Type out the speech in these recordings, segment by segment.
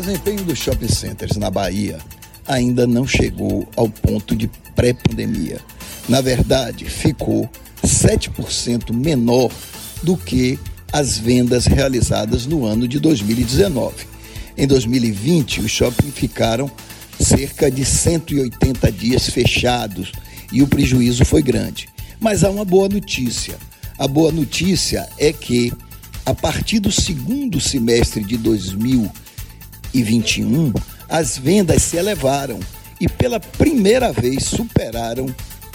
desempenho dos shopping centers na Bahia ainda não chegou ao ponto de pré-pandemia. Na verdade, ficou 7% menor do que as vendas realizadas no ano de 2019. Em 2020, os shoppings ficaram cerca de 180 dias fechados e o prejuízo foi grande. Mas há uma boa notícia. A boa notícia é que, a partir do segundo semestre de 2021, as vendas se elevaram e pela primeira vez superaram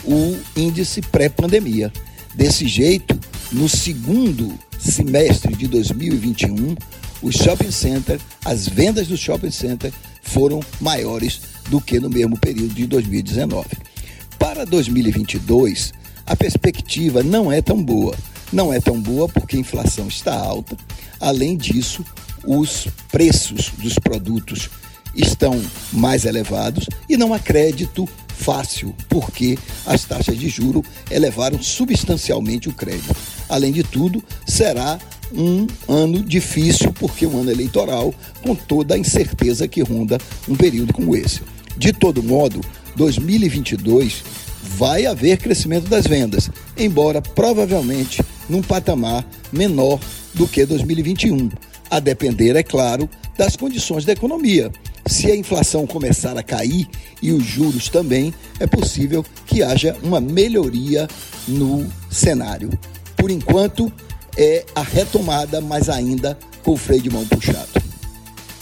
o índice pré-pandemia. Desse jeito, no segundo semestre de 2021, os shopping centers, as vendas do shopping center foram maiores do que no mesmo período de 2019. Para 2022, a perspectiva não é tão boa. Não é tão boa porque a inflação está alta. Além disso, os preços dos produtos estão mais elevados e não há crédito fácil, porque as taxas de juro elevaram substancialmente o crédito. Além de tudo, será um ano difícil, porque um ano eleitoral, com toda a incerteza que ronda um período como esse. De todo modo, 2022 vai haver crescimento das vendas, embora provavelmente num patamar menor do que 2021, a depender, é claro, das condições da economia. Se a inflação começar a cair e os juros também, é possível que haja uma melhoria no cenário. Por enquanto, é a retomada, mas ainda com o freio de mão puxado.